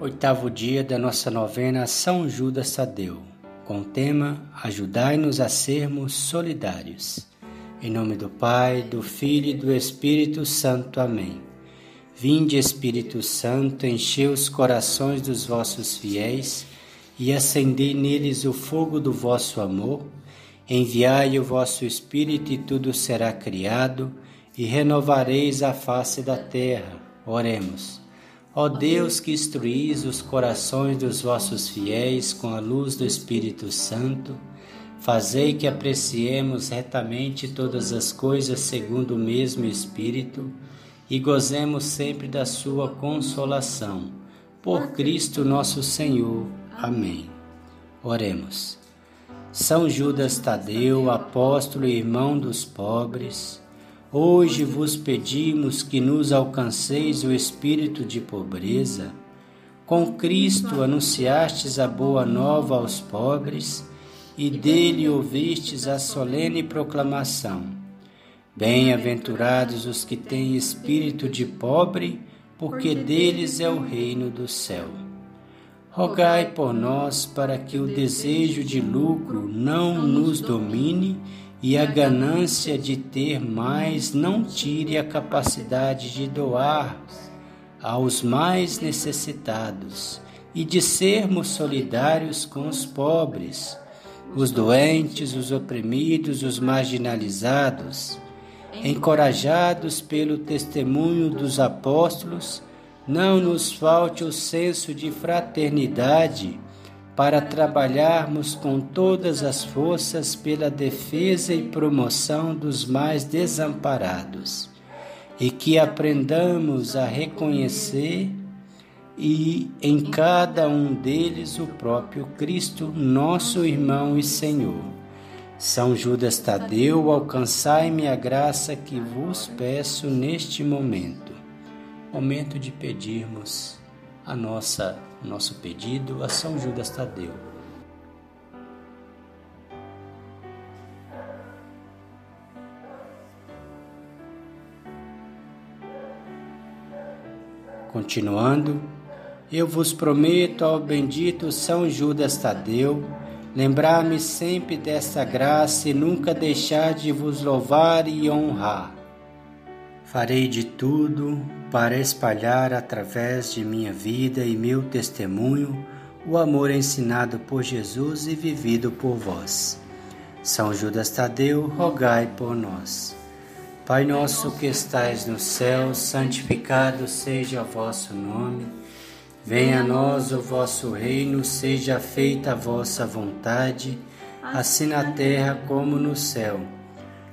Oitavo dia da nossa novena São Judas Tadeu, com o tema Ajudai-nos a sermos solidários. Em nome do Pai, do Filho e do Espírito Santo. Amém. Vinde, Espírito Santo, enchei os corações dos vossos fiéis e acendei neles o fogo do vosso amor. Enviai o vosso Espírito e tudo será criado e renovareis a face da terra. Oremos. Ó Deus que instruís os corações dos vossos fiéis com a luz do Espírito Santo, fazei que apreciemos retamente todas as coisas segundo o mesmo Espírito e gozemos sempre da sua consolação. Por Cristo nosso Senhor. Amém. Oremos. São Judas Tadeu, apóstolo e irmão dos pobres, Hoje vos pedimos que nos alcanceis o espírito de pobreza. Com Cristo anunciastes a boa nova aos pobres e dele ouvistes a solene proclamação. Bem-aventurados os que têm espírito de pobre, porque deles é o reino do céu. Rogai por nós para que o desejo de lucro não nos domine e a ganância de ter mais não tire a capacidade de doar aos mais necessitados e de sermos solidários com os pobres, os doentes, os oprimidos, os marginalizados. Encorajados pelo testemunho dos apóstolos, não nos falte o senso de fraternidade para trabalharmos com todas as forças pela defesa e promoção dos mais desamparados, e que aprendamos a reconhecer e em cada um deles o próprio Cristo, nosso irmão e Senhor. São Judas Tadeu, alcançai-me a graça que vos peço neste momento. Momento de pedirmos a nossa nosso pedido a São Judas Tadeu. Continuando, eu vos prometo ao bendito São Judas Tadeu lembrar-me sempre desta graça e nunca deixar de vos louvar e honrar. Farei de tudo para espalhar através de minha vida e meu testemunho o amor ensinado por Jesus e vivido por vós. São Judas Tadeu, rogai por nós. Pai nosso que estais no céu, santificado seja o vosso nome. Venha a nós o vosso reino, seja feita a vossa vontade, assim na terra como no céu.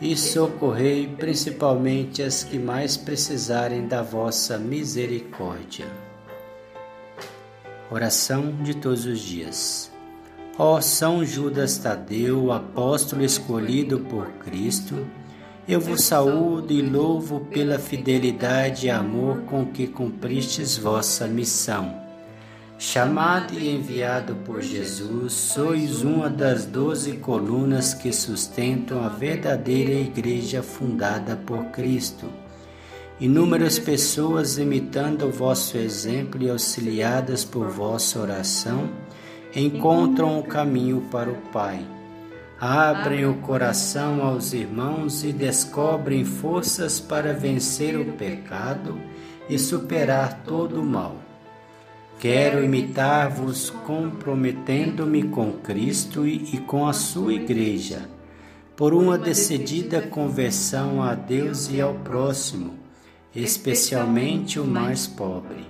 e socorrei principalmente as que mais precisarem da vossa misericórdia. Oração de todos os dias. Ó São Judas Tadeu, apóstolo escolhido por Cristo, eu vos saúdo e louvo pela fidelidade e amor com que cumpristes vossa missão Chamado e enviado por Jesus, sois uma das doze colunas que sustentam a verdadeira igreja fundada por Cristo. Inúmeras pessoas, imitando o vosso exemplo e auxiliadas por vossa oração, encontram o caminho para o Pai. Abrem o coração aos irmãos e descobrem forças para vencer o pecado e superar todo o mal. Quero imitar-vos comprometendo-me com Cristo e com a sua Igreja, por uma decidida conversão a Deus e ao próximo, especialmente o mais pobre.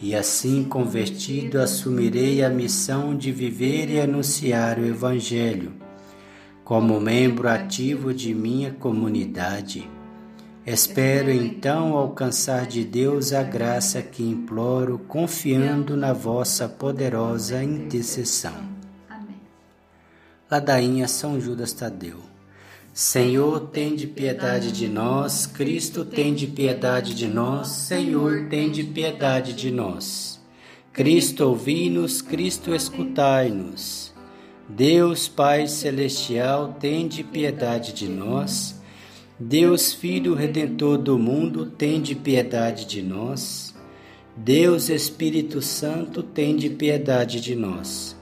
E assim convertido, assumirei a missão de viver e anunciar o Evangelho, como membro ativo de minha comunidade. Espero então alcançar de Deus a graça que imploro, confiando na vossa poderosa intercessão. Amém. Ladainha São Judas Tadeu. Senhor, tem de piedade de nós. Cristo, tem de piedade de nós. Senhor, tem de piedade de nós. Cristo, ouvi-nos. Cristo, escutai-nos. Deus Pai Celestial, tem de piedade de nós. Deus Filho Redentor do mundo, tem de piedade de nós. Deus Espírito Santo, tem de piedade de nós.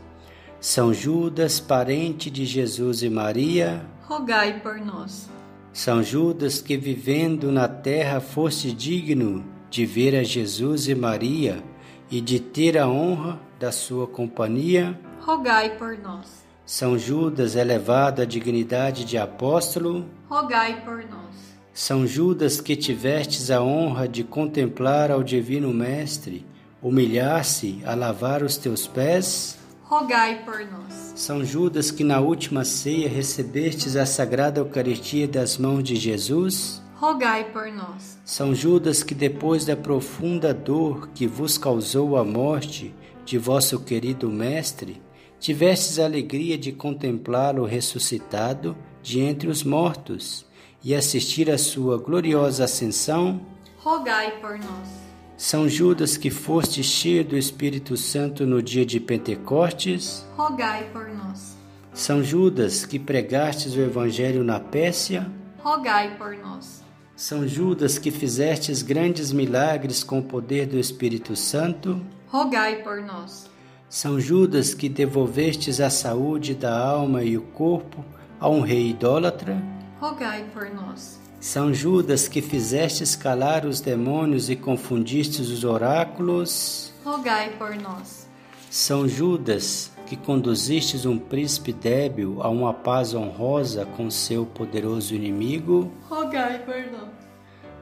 São Judas, parente de Jesus e Maria, rogai por nós. São Judas, que vivendo na terra foste digno de ver a Jesus e Maria e de ter a honra da sua companhia, rogai por nós. São Judas, elevado à dignidade de apóstolo, rogai por nós. São Judas, que tivestes a honra de contemplar ao Divino Mestre, humilhar-se a lavar os teus pés, rogai por nós. São Judas, que na última ceia recebestes a sagrada Eucaristia das mãos de Jesus, rogai por nós. São Judas, que depois da profunda dor que vos causou a morte de vosso querido Mestre, tivestes a alegria de contemplá-lo ressuscitado de entre os mortos e assistir à sua gloriosa ascensão, rogai por nós. São Judas, que foste cheio do Espírito Santo no dia de Pentecostes, rogai por nós. São Judas, que pregastes o Evangelho na Pérsia, rogai por nós. São Judas, que fizestes grandes milagres com o poder do Espírito Santo, rogai por nós. São Judas, que devolvestes a saúde da alma e o corpo a um rei idólatra, rogai por nós. São Judas, que fizeste escalar os demônios e confundistes os oráculos, rogai por nós. São Judas, que conduzistes um príncipe débil a uma paz honrosa com seu poderoso inimigo, rogai por nós.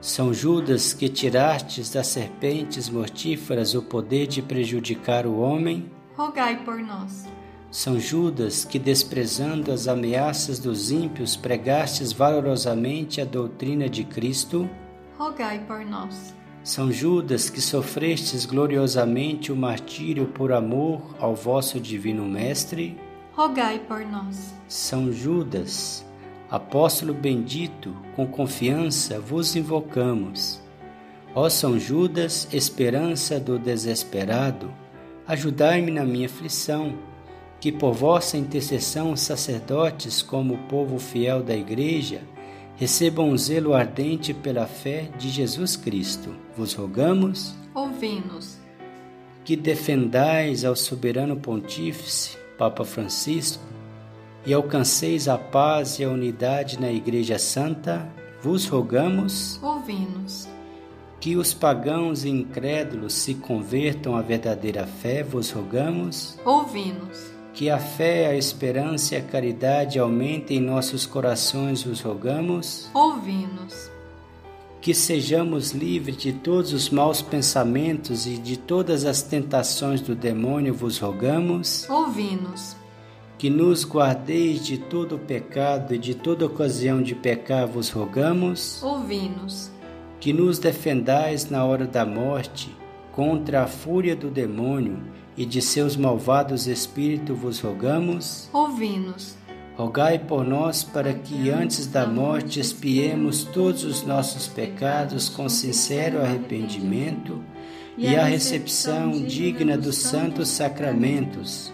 São Judas, que tirastes das serpentes mortíferas o poder de prejudicar o homem, rogai por nós. São Judas, que desprezando as ameaças dos ímpios, pregastes valorosamente a doutrina de Cristo, rogai por nós. São Judas, que sofrestes gloriosamente o martírio por amor ao vosso divino Mestre, rogai por nós. São Judas, apóstolo bendito, com confiança vos invocamos. Ó São Judas, esperança do desesperado, ajudai-me na minha aflição que por vossa intercessão os sacerdotes, como o povo fiel da Igreja, recebam um zelo ardente pela fé de Jesus Cristo. Vos rogamos, ouvi-nos, que defendais ao soberano pontífice, Papa Francisco, e alcanceis a paz e a unidade na Igreja Santa, vos rogamos, ouvi-nos. Que os pagãos e incrédulos se convertam à verdadeira fé, vos rogamos, ouvi-nos que a fé, a esperança e a caridade aumentem em nossos corações, vos rogamos. Ouvi-nos. Que sejamos livres de todos os maus pensamentos e de todas as tentações do demônio, vos rogamos. Ouvi-nos. Que nos guardeis de todo pecado e de toda ocasião de pecar, vos rogamos. Ouvi-nos. Que nos defendais na hora da morte contra a fúria do demônio e de seus malvados espíritos vos rogamos. Ouvi-nos. Rogai por nós para que antes da morte expiemos todos os nossos pecados com sincero arrependimento e a recepção digna dos santos sacramentos.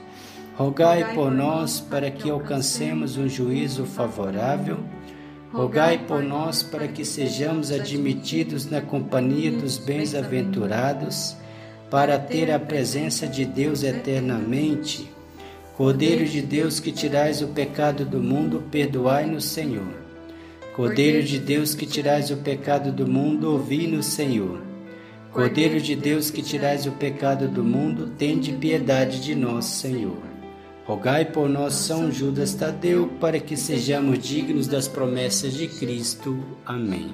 Rogai por nós para que alcancemos um juízo favorável. Rogai por nós para que sejamos admitidos na companhia dos bens-aventurados para ter a presença de Deus eternamente. Cordeiro de Deus que tirais o pecado do mundo, perdoai-nos, Senhor. Cordeiro de Deus que tirais o pecado do mundo, ouvi-nos, Senhor. Cordeiro de Deus que tirais o pecado do mundo, tende piedade de nós, Senhor. Rogai por nós, São Judas Tadeu, para que sejamos dignos das promessas de Cristo. Amém.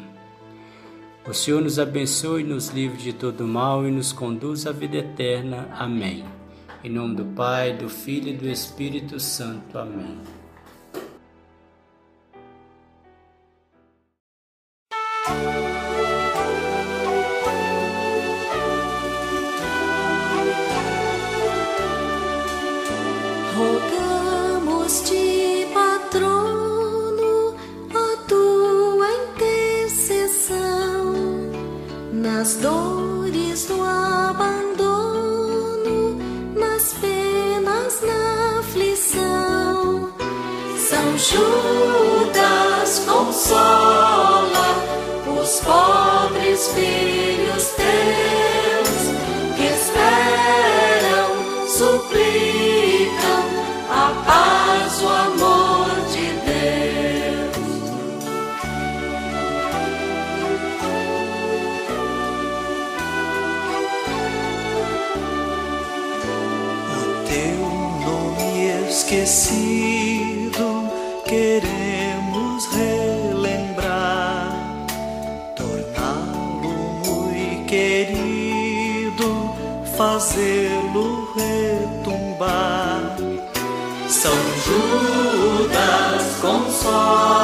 O Senhor nos abençoe, nos livre de todo mal e nos conduz à vida eterna. Amém. Em nome do Pai, do Filho e do Espírito Santo. Amém. Rogamos-te, patrono, a tua intercessão nas dores do abandono, nas penas, na aflição. São Judas fazê-lo retumbar. São Judas consola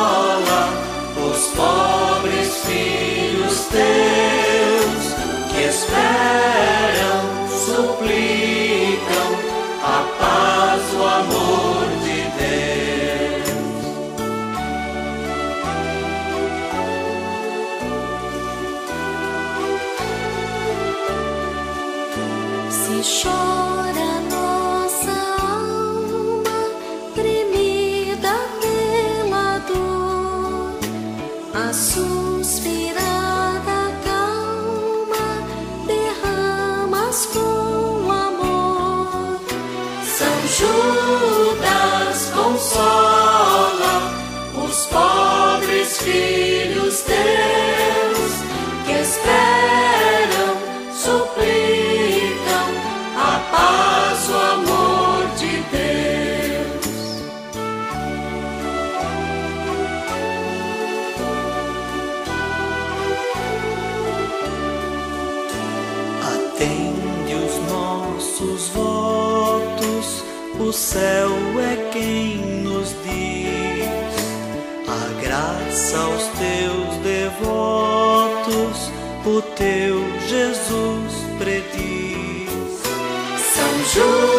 derramas com nossos votos, o céu é quem nos diz a graça aos teus devotos, o teu Jesus prediz. São Judas